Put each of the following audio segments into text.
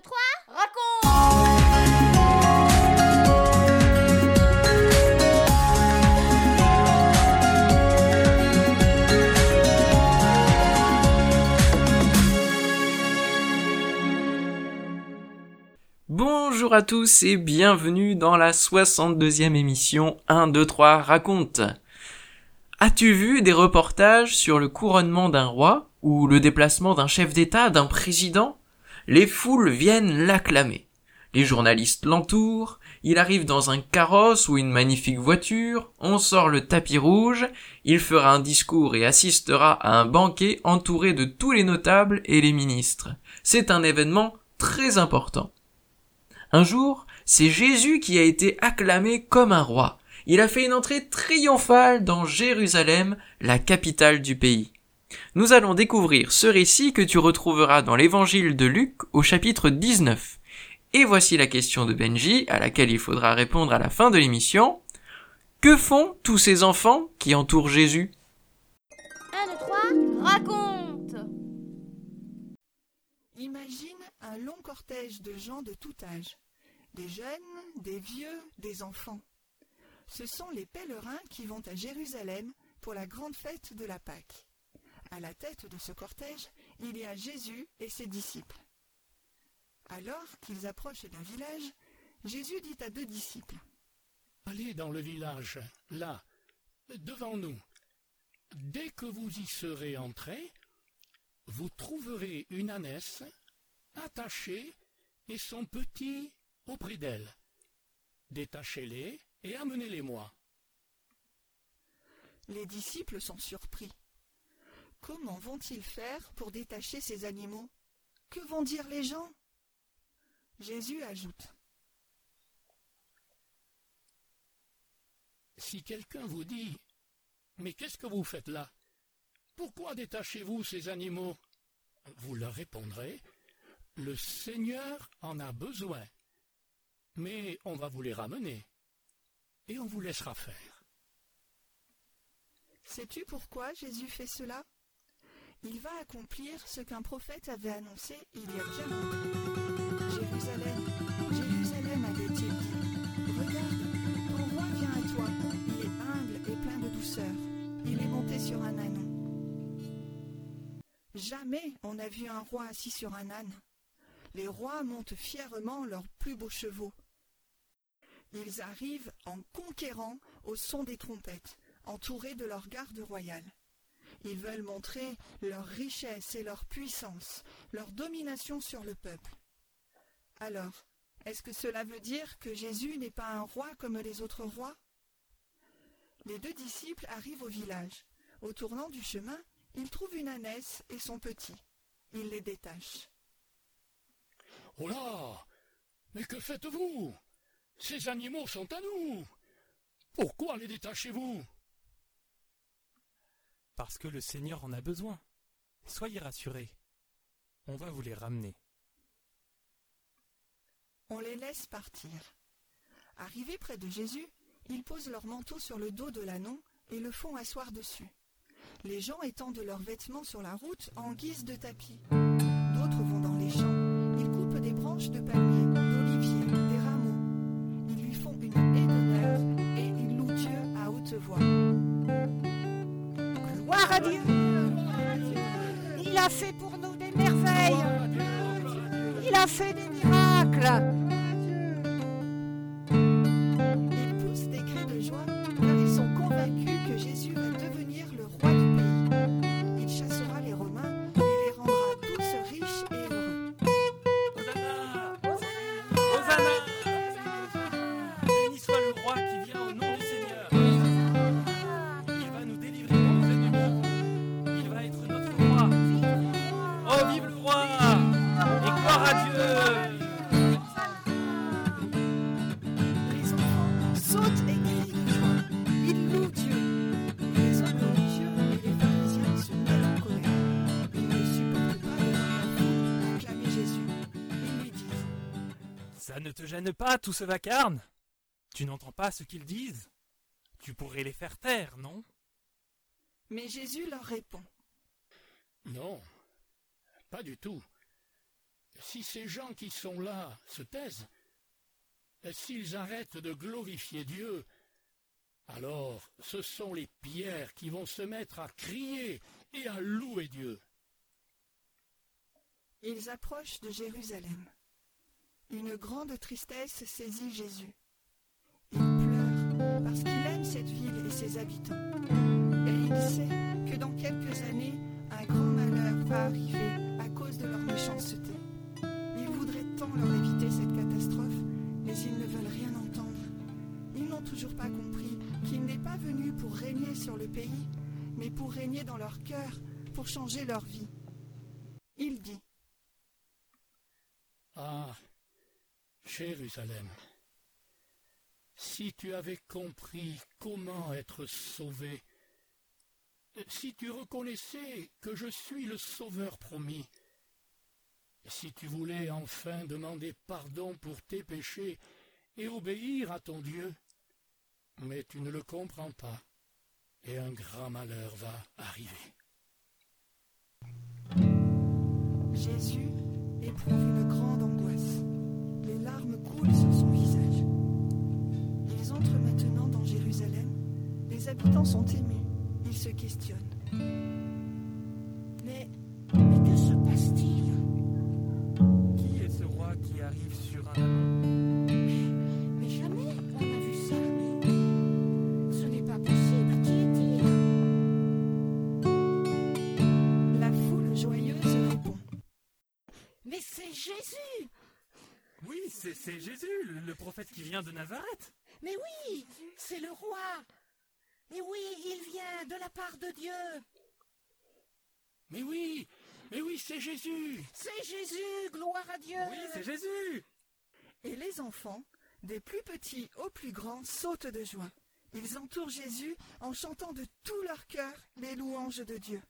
2, 3, raconte Bonjour à tous et bienvenue dans la 62e émission 1, 2, 3 raconte. As-tu vu des reportages sur le couronnement d'un roi ou le déplacement d'un chef d'État, d'un président? Les foules viennent l'acclamer. Les journalistes l'entourent, il arrive dans un carrosse ou une magnifique voiture, on sort le tapis rouge, il fera un discours et assistera à un banquet entouré de tous les notables et les ministres. C'est un événement très important. Un jour, c'est Jésus qui a été acclamé comme un roi. Il a fait une entrée triomphale dans Jérusalem, la capitale du pays. Nous allons découvrir ce récit que tu retrouveras dans l'évangile de Luc au chapitre 19. Et voici la question de Benji, à laquelle il faudra répondre à la fin de l'émission. Que font tous ces enfants qui entourent Jésus? 1, 2, 3, raconte Imagine un long cortège de gens de tout âge, des jeunes, des vieux, des enfants. Ce sont les pèlerins qui vont à Jérusalem pour la grande fête de la Pâque. À la tête de ce cortège, il y a Jésus et ses disciples. Alors qu'ils approchent d'un village, Jésus dit à deux disciples Allez dans le village, là, devant nous. Dès que vous y serez entrés, vous trouverez une ânesse attachée et son petit auprès d'elle. Détachez-les et amenez-les-moi. Les disciples sont surpris. Comment vont-ils faire pour détacher ces animaux? Que vont dire les gens? Jésus ajoute. Si quelqu'un vous dit Mais qu'est-ce que vous faites là? Pourquoi détachez-vous ces animaux? Vous leur répondrez Le Seigneur en a besoin, mais on va vous les ramener et on vous laissera faire. Sais-tu pourquoi Jésus fait cela? Il va accomplir ce qu'un prophète avait annoncé il y a bien longtemps. Jérusalem, Jérusalem avait-il dit, regarde, ton roi vient à toi, il est humble et plein de douceur, il est monté sur un âne. Jamais on n'a vu un roi assis sur un âne. Les rois montent fièrement leurs plus beaux chevaux. Ils arrivent en conquérant au son des trompettes, entourés de leur garde royale. Ils veulent montrer leur richesse et leur puissance, leur domination sur le peuple. Alors, est-ce que cela veut dire que Jésus n'est pas un roi comme les autres rois? Les deux disciples arrivent au village. Au tournant du chemin, ils trouvent une ânesse et son petit. Ils les détachent. Oh là Mais que faites-vous? Ces animaux sont à nous Pourquoi les détachez-vous? Parce que le Seigneur en a besoin. Soyez rassurés. On va vous les ramener. On les laisse partir. Arrivés près de Jésus, ils posent leur manteau sur le dos de l'ânon et le font asseoir dessus. Les gens étendent leurs vêtements sur la route en guise de tapis. D'autres vont dans les champs. Ils coupent des branches de palmier, Dieu. Il a fait pour nous des merveilles. Il a fait des miracles. Gêne pas, tout ce vacarme Tu n'entends pas ce qu'ils disent Tu pourrais les faire taire, non? Mais Jésus leur répond Non, pas du tout. si ces gens qui sont là se taisent, s'ils arrêtent de glorifier Dieu, alors ce sont les pierres qui vont se mettre à crier et à louer Dieu. Ils approchent de Jérusalem. Une grande tristesse saisit Jésus. Il pleure parce qu'il aime cette ville et ses habitants. Et il sait que dans quelques années, un grand malheur va arriver à cause de leur méchanceté. Il voudrait tant leur éviter cette catastrophe, mais ils ne veulent rien entendre. Ils n'ont toujours pas compris qu'il n'est pas venu pour régner sur le pays, mais pour régner dans leur cœur, pour changer leur vie. Il dit Ah, Jérusalem, si tu avais compris comment être sauvé, si tu reconnaissais que je suis le Sauveur promis, si tu voulais enfin demander pardon pour tes péchés et obéir à ton Dieu, mais tu ne le comprends pas, et un grand malheur va arriver. Jésus éprouve une grande angoisse. Sur son visage. Ils entrent maintenant dans Jérusalem. Les habitants sont émus. Ils se questionnent. Mais, mais que se passe-t-il? Qui est ce roi qui arrive sur un anon Mais jamais on n'a vu ça. Ce n'est pas possible. Qui est-il? La foule joyeuse répond. Mais c'est Jésus Oui, c'est Jésus, le, le prophète qui vient de Nazareth. Mais oui, c'est le roi. Mais oui, il vient de la part de Dieu. Mais oui, mais oui, c'est Jésus. C'est Jésus, gloire à Dieu. Oui, c'est Jésus. Et les enfants, des plus petits aux plus grands, sautent de joie. Ils entourent Jésus en chantant de tout leur cœur les louanges de Dieu.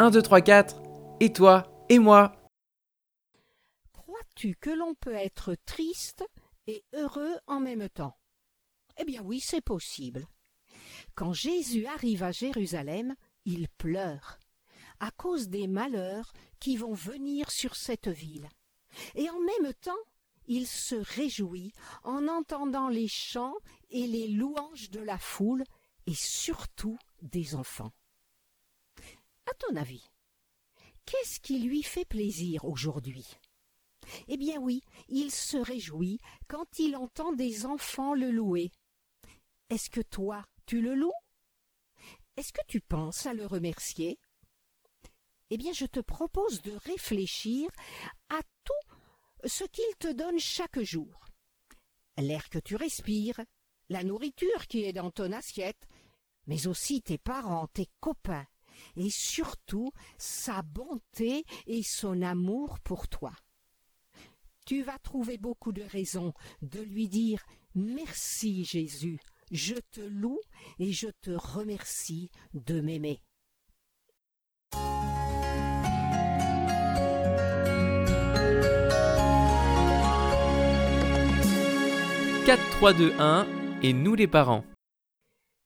Un, deux, trois, quatre. Et toi Et moi Crois-tu que l'on peut être triste et heureux en même temps? Eh bien oui, c'est possible. Quand Jésus arrive à Jérusalem, il pleure à cause des malheurs qui vont venir sur cette ville. Et en même temps, il se réjouit en entendant les chants et les louanges de la foule et surtout des enfants. À ton avis, qu'est-ce qui lui fait plaisir aujourd'hui? Eh bien oui, il se réjouit quand il entend des enfants le louer. Est-ce que toi, tu le loues? Est-ce que tu penses à le remercier? Eh bien, je te propose de réfléchir à tout ce qu'il te donne chaque jour. L'air que tu respires, la nourriture qui est dans ton assiette, mais aussi tes parents, tes copains, et surtout sa bonté et son amour pour toi. Tu vas trouver beaucoup de raisons de lui dire Merci Jésus, je te loue et je te remercie de m'aimer. 4, 3, 2, 1. Et nous les parents.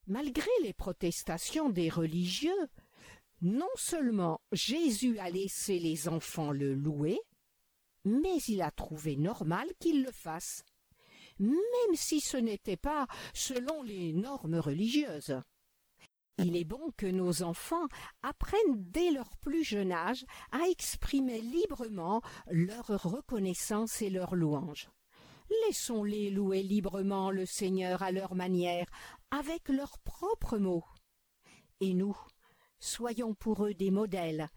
Malgré les protestations des religieux, non seulement Jésus a laissé les enfants le louer, mais il a trouvé normal qu'ils le fassent, même si ce n'était pas selon les normes religieuses. Il est bon que nos enfants apprennent dès leur plus jeune âge à exprimer librement leur reconnaissance et leur louange. Laissons-les louer librement le Seigneur à leur manière, avec leurs propres mots. Et nous, soyons pour eux des modèles,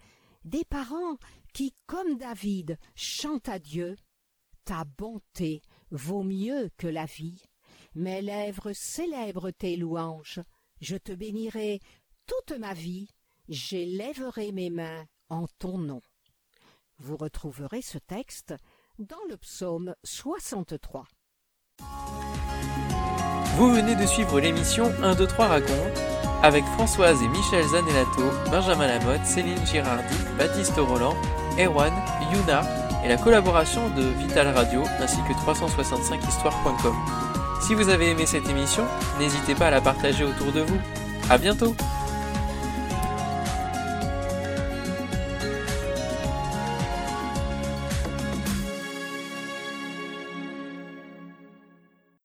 des parents qui, comme David, chantent à Dieu. Ta bonté vaut mieux que la vie. Mes lèvres célèbrent tes louanges. Je te bénirai toute ma vie. J'élèverai mes mains en ton nom. Vous retrouverez ce texte dans le psaume 63. Vous venez de suivre l'émission 1, 2, 3 raconte avec Françoise et Michel Zanellato, Benjamin Lamotte, Céline Girardi, Baptiste Roland, Erwan, Yuna et la collaboration de Vital Radio ainsi que 365histoire.com. Si vous avez aimé cette émission, n'hésitez pas à la partager autour de vous. À bientôt!